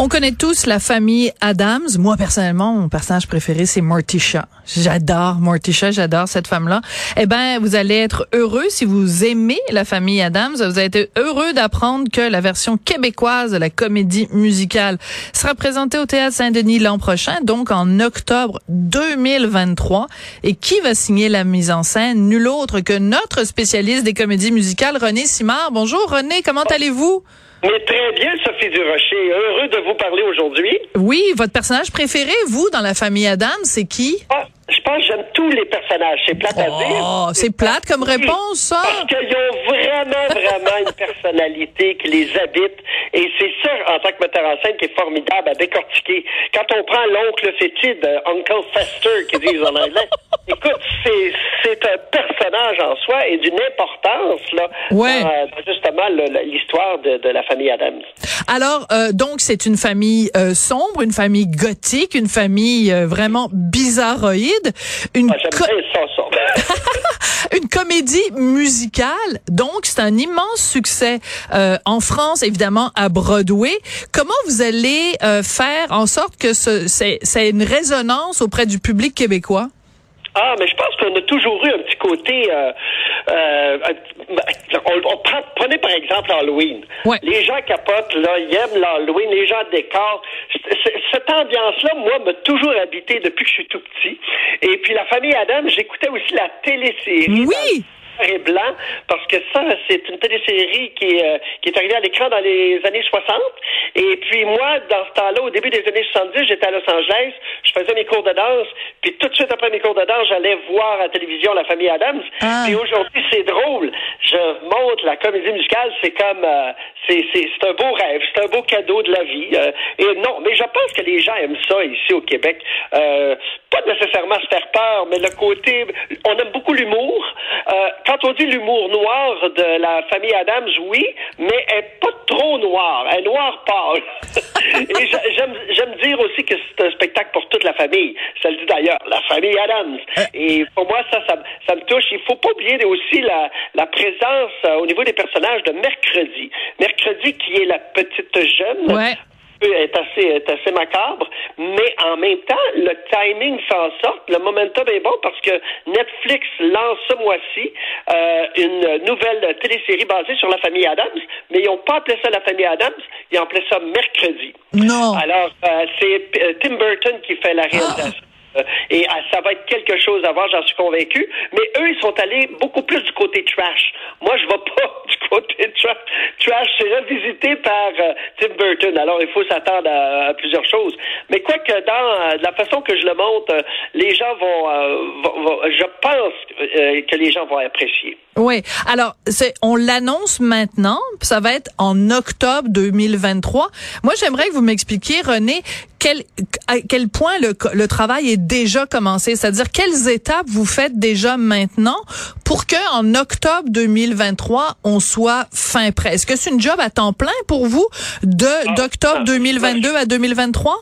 On connaît tous la famille Adams. Moi, personnellement, mon personnage préféré, c'est Morticia. J'adore Morticia, j'adore cette femme-là. Eh ben, vous allez être heureux si vous aimez la famille Adams. Vous allez être heureux d'apprendre que la version québécoise de la comédie musicale sera présentée au Théâtre Saint-Denis l'an prochain, donc en octobre 2023. Et qui va signer la mise en scène? Nul autre que notre spécialiste des comédies musicales, René Simard. Bonjour, René. Comment allez-vous? Mais très bien, Sophie Durocher. Heureux de vous parler aujourd'hui. Oui, votre personnage préféré, vous, dans la famille Adam, c'est qui? Ah, je pense que j'aime tous les personnages. C'est plate à dire. Oh, c'est plate comme réponse, ça. Parce qu'ils ont vraiment, vraiment une personnalité qui les habite. Et c'est ça, en tant que metteur en scène, qui est formidable à décortiquer. Quand on prend l'oncle fétide, Uncle Fester, qui disent en anglais, écoute, c'est, un personnage en soi et d'une importance, là, Ouais. dans, justement l'histoire de, de la famille Adams. Alors, euh, donc, c'est une famille euh, sombre, une famille gothique, une famille euh, vraiment bizarroïde, une, Ah, co- une comédie musicale. Donc, c'est un immense succès euh, en France, évidemment, à Broadway. Comment vous allez euh, faire en sorte que ce, c'est, c'est une résonance auprès du public québécois? Ah, mais je pense qu'on a toujours eu un petit côté. Euh, euh, on, on prend- prenez par exemple Halloween. Ouais. Les gens capotent, là, ils aiment l'Halloween, les gens décorent. Cette ambiance-là, moi, m'a toujours habité depuis que je suis tout petit. Et puis la famille Adam, j'écoutais aussi la télésérie. Oui! Noir et blanc parce que ça c'est une télésérie qui est, euh, qui est arrivée à l'écran dans les années 60 et puis moi dans ce temps-là au début des années 70 j'étais à Los Angeles je faisais mes cours de danse puis tout de suite après mes cours de danse j'allais voir à la télévision la famille Adams Ah. puis aujourd'hui c'est drôle je montre la comédie musicale c'est comme euh, c'est c'est c'est un beau rêve c'est un beau cadeau de la vie euh, et non mais je pense que les gens aiment ça ici au Québec euh, pas nécessairement se faire peur mais le côté on aime beaucoup l'humour euh, quand on dit l'humour noir de la famille Adams, oui, mais elle n'est pas trop noire. Elle est noire pâle. Et j'a- j'aime, j'aime dire aussi que c'est un spectacle pour toute la famille. Ça le dit d'ailleurs, la famille Adams. Et pour moi, ça, ça, ça me touche. Il faut pas oublier aussi la, la présence euh, au niveau des personnages de Mercredi. Mercredi qui est la petite jeune Ouais. est assez, est assez macabre, mais en même temps, le timing fait en sorte, le momentum est bon parce que Netflix lance ce mois-ci euh, une nouvelle télésérie basée sur la famille Adams, mais ils n'ont pas appelé ça la famille Adams, ils ont appelé ça Mercredi. Non. Alors, euh, c'est euh, Tim Burton qui fait la réalisation. Euh, Et euh, ça va être quelque chose à voir, j'en suis convaincu. Mais eux, ils sont allés beaucoup plus du côté trash. Moi, je ne vais pas trash. C'est revisité par euh, Tim Burton. Alors, il faut s'attendre à, plusieurs choses. Mais quoi que dans euh, la façon que je le montre, euh, les gens vont, je pense que les gens vont apprécier. Oui. Alors, on l'annonce maintenant. Ça va être en octobre 2023. Moi, j'aimerais que vous m'expliquiez, René, quel, à quel point le, le travail est déjà commencé? C'est-à-dire, quelles étapes vous faites déjà maintenant pour que en octobre 2023, on soit fin prêt? Est-ce que c'est une job à temps plein pour vous de, d'octobre ah, 2022 à 2023?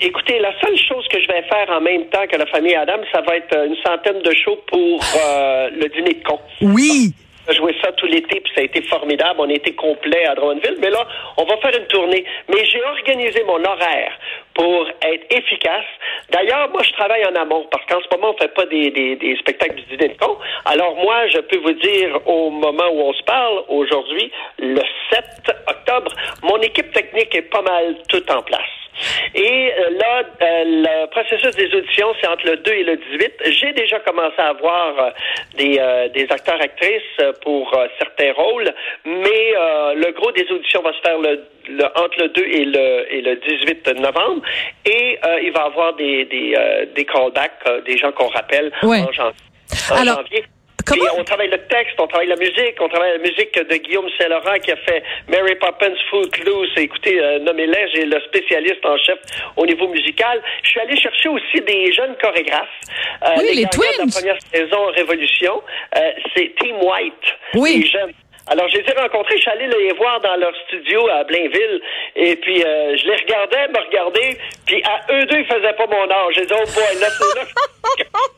Écoutez, la seule chose que je vais faire en même temps que la famille Adam, ça va être une centaine de shows pour euh, le dîner de con. Oui. On a joué ça tout l'été, puis ça a été formidable. On a été complet à Drummondville. Mais là, on va faire une tournée. Mais j'ai organisé mon horaire pour être efficace. D'ailleurs, moi, je travaille en amont, parce qu'en ce moment, on fait pas des, des, des spectacles du dîner de con. Alors, moi, je peux vous dire, au moment où on se parle, aujourd'hui, le 7 octobre, mon équipe technique est pas mal toute en place. Et euh, là, euh, le processus des auditions, c'est entre le 2 et le 18. J'ai déjà commencé à avoir euh, des, euh, des acteurs-actrices euh, pour euh, certains rôles, mais euh, le gros des auditions va se faire le, le- entre le 2 et le, et le 18 novembre. Et euh, il va y avoir des, des, euh, des callbacks, euh, des gens qu'on rappelle Ouais. en, en Alors, janvier. Comment- on travaille le texte, on travaille la musique, on travaille la musique de Guillaume Saint-Laurent qui a fait Mary Poppins Footloose. Écoutez, euh, nommez-les, j'ai le spécialiste en chef au niveau musical. Je suis allé chercher aussi des jeunes chorégraphes. Euh, Oui, les de Twins. la première saison Révolution, euh, c'est Team White. Oui. Les jeunes. Alors, je les ai rencontrés, je suis allé les voir dans leur studio à Blainville, et puis euh, je les regardais, me regarder, puis à eux deux, ils faisaient pas mon âge. J'ai dit, oh boy, là, c'est là. à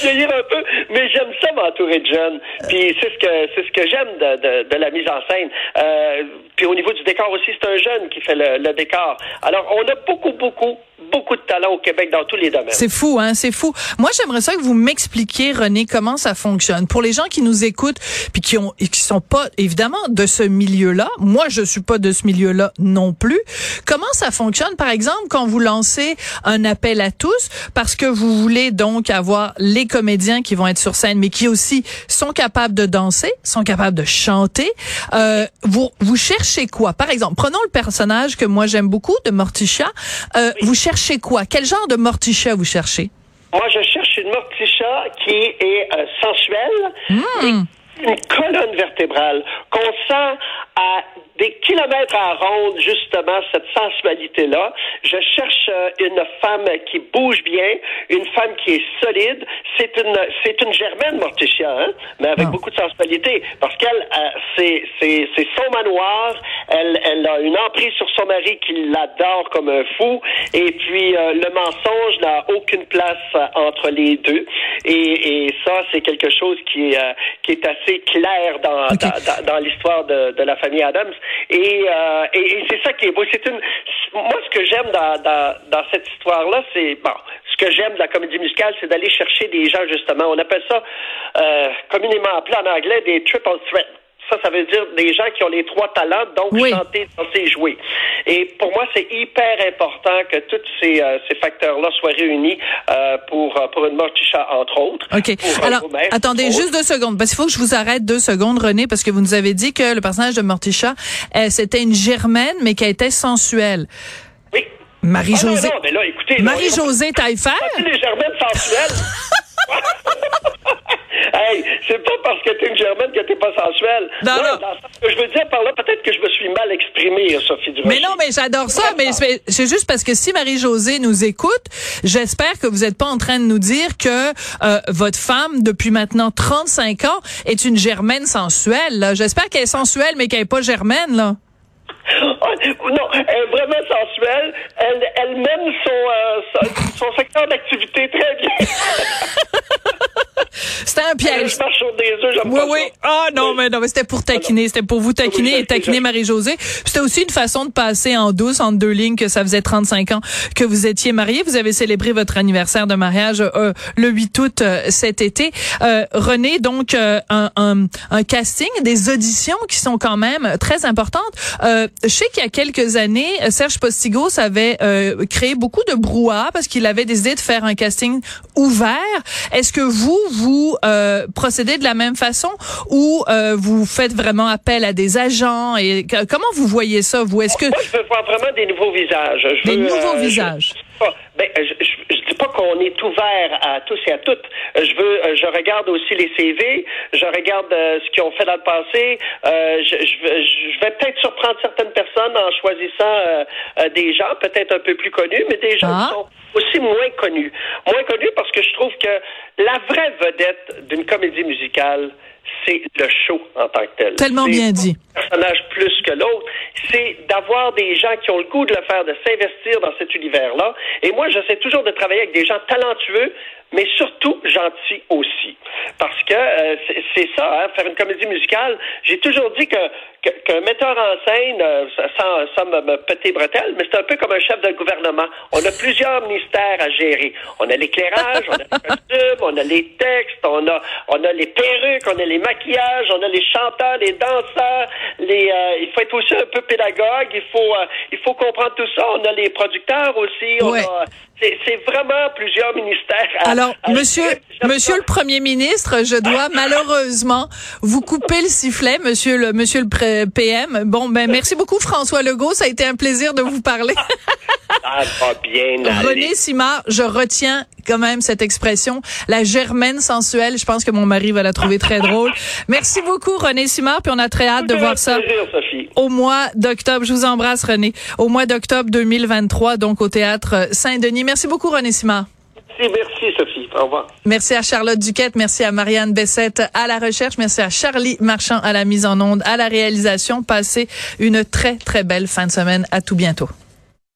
vieillir un peu, mais j'aime ça m'entourer de jeunes. Puis c'est ce que c'est ce que j'aime de, de, de, la mise en scène. Euh, puis au niveau du décor aussi, c'est un jeune qui fait le, le décor. Alors, on a beaucoup, beaucoup, beaucoup de talent au Québec dans tous les domaines. C'est fou, hein, c'est fou. Moi, j'aimerais ça que vous m'expliquiez, René, comment ça fonctionne. Pour les gens qui nous écoutent, puis qui ont, qui sont pas évidemment de ce milieu-là. Moi, je suis pas de ce milieu-là non plus. Comment ça fonctionne, par exemple, quand vous lancez un appel à tous, parce que vous voulez donc avoir les comédiens qui vont être sur scène, mais qui aussi sont capables de danser, sont capables de chanter. Euh, vous, vous cherchez quoi? Par exemple, prenons le personnage que moi j'aime beaucoup de Morticia. Euh, oui. Vous cherchez quoi? Quel genre de Morticia vous cherchez? Moi, je cherche une Morticia qui est euh, sensuelle. Mmh. Une colonne vertébrale qu'on sent à des kilomètres à ronde, justement, cette sensualité-là. Je cherche euh, une femme qui bouge bien, une femme qui est solide. C'est une, c'est une germaine, Morticia, hein? mais avec oh. beaucoup de sensualité, parce qu'elle, euh, c'est, c'est, c'est son manoir. Elle, elle a une emprise sur son mari qui l'adore comme un fou. Et puis, euh, le mensonge n'a aucune place euh, entre les deux. Et, et ça, c'est quelque chose qui est, euh, qui est assez clair dans, okay. dans, dans, dans l'histoire de, de la famille Adams. Et, euh, et, et c'est ça qui est beau. C'est une, moi, ce que j'aime dans, dans, dans cette histoire-là, c'est bon. Ce que j'aime de la comédie musicale, c'est d'aller chercher des gens justement. On appelle ça euh, communément appelé en anglais des triple threats. Ça, ça veut dire des gens qui ont les trois talents, donc oui. chanter, danser, jouer. Et pour moi, c'est hyper important que tous ces, euh, ces facteurs-là soient réunis euh, pour, pour une morticha, entre autres. OK. Pour, Alors, euh, attendez juste deux secondes, parce qu'il faut que je vous arrête deux secondes, René, parce que vous nous avez dit que le personnage de Morticha, c'était une germaine, mais qui était sensuelle. Marie-Josée. Ah non, non, mais là, écoutez. Marie-Josée Taillefer? les germaines sensuelles. hey, c'est pas parce que t'es une germaine que t'es pas sensuelle. Non, non. non. ce que je veux dire par là, peut-être que je me suis mal exprimé, Sophie Durocher. Mais non, mais j'adore ça, mais c'est juste parce que si Marie-Josée nous écoute, j'espère que vous n'êtes pas en train de nous dire que euh, votre femme, depuis maintenant 35 ans, est une germaine sensuelle. J'espère qu'elle est sensuelle, mais qu'elle n'est pas germaine, là. Oh, non, elle est vraiment sensuelle. Elle, elle mène son, euh, son, son secteur d'activité très bien. C'était un piège. Œufs, oui, oui. Ah non, mais non, mais c'était pour taquiner, c'était pour vous taquiner et taquiner Marie-Josée. C'était aussi une façon de passer en douce entre deux lignes que ça faisait 35 ans que vous étiez mariés. Vous avez célébré votre anniversaire de mariage euh, le 8 août euh, cet été. Euh, René, donc un, un, un, casting, des auditions qui sont quand même très importantes. je sais qu'il y a quelques années, Serge Postigos avait créé beaucoup de brouhaha parce qu'il avait décidé de faire un casting ouvert. Est-ce que vous, vous euh, procédez de la même façon ou euh, vous faites vraiment appel à des agents et comment vous voyez ça vous? Est-ce que moi je veux voir vraiment des nouveaux visages je Des veux, nouveaux euh, visages. Je, ben, je, dis pas qu'on est ouvert à tous et à toutes. Je veux, je regarde aussi les CV, je regarde ce qu'ils ont fait dans le passé. je, je, vais peut-être surprendre certaines personnes en choisissant des gens peut-être un peu plus connus, mais des gens ah. qui sont aussi moins connus. Moins connus parce que je trouve que la vraie vedette d'une comédie musicale, c'est le show en tant que tel. Tellement bien dit. Personnage plus que l'autre. C'est d'avoir des gens qui ont le goût de le faire, de s'investir dans cet univers-là. Et moi, j'essaie toujours de travailler avec des gens talentueux, mais surtout gentils aussi. Parce que euh, c'est ça, hein, faire une comédie musicale. J'ai toujours dit que qu'un qu metteur en scène, euh, sans, sans me, me péter bretelles, mais c'est un peu comme un chef de gouvernement. On a plusieurs ministères à gérer. On a l'éclairage, on a les on a les textes, on a on a les perruques, on a les maquillages, on a les chanteurs, les danseurs. Les, euh, il faut être aussi un peu pédagogue. Il faut euh, il faut comprendre tout ça. On a les producteurs aussi. On ouais. a c'est vraiment plusieurs ministères. À, Alors, à monsieur, monsieur le Premier ministre, je dois malheureusement vous couper le sifflet, monsieur le, monsieur le PM. Bon, ben, merci beaucoup, François Legault. Ça a été un plaisir de vous parler. Va bien aller. René Simard, je retiens quand même cette expression, la germaine sensuelle. Je pense que mon mari va la trouver très drôle. Merci beaucoup, René Simard, puis on a très hâte de voir ça. Plaisir, Sophie. Au mois d'octobre, je vous embrasse, René. Au mois d'octobre 2023, donc au théâtre Saint-Denis. Merci beaucoup, René Simard. merci Sophie. Au revoir. Merci à Charlotte Duquette, merci à Marianne Bessette à la recherche, merci à Charlie Marchand à la mise en onde, à la réalisation. Passez une très, très belle fin de semaine. À tout bientôt.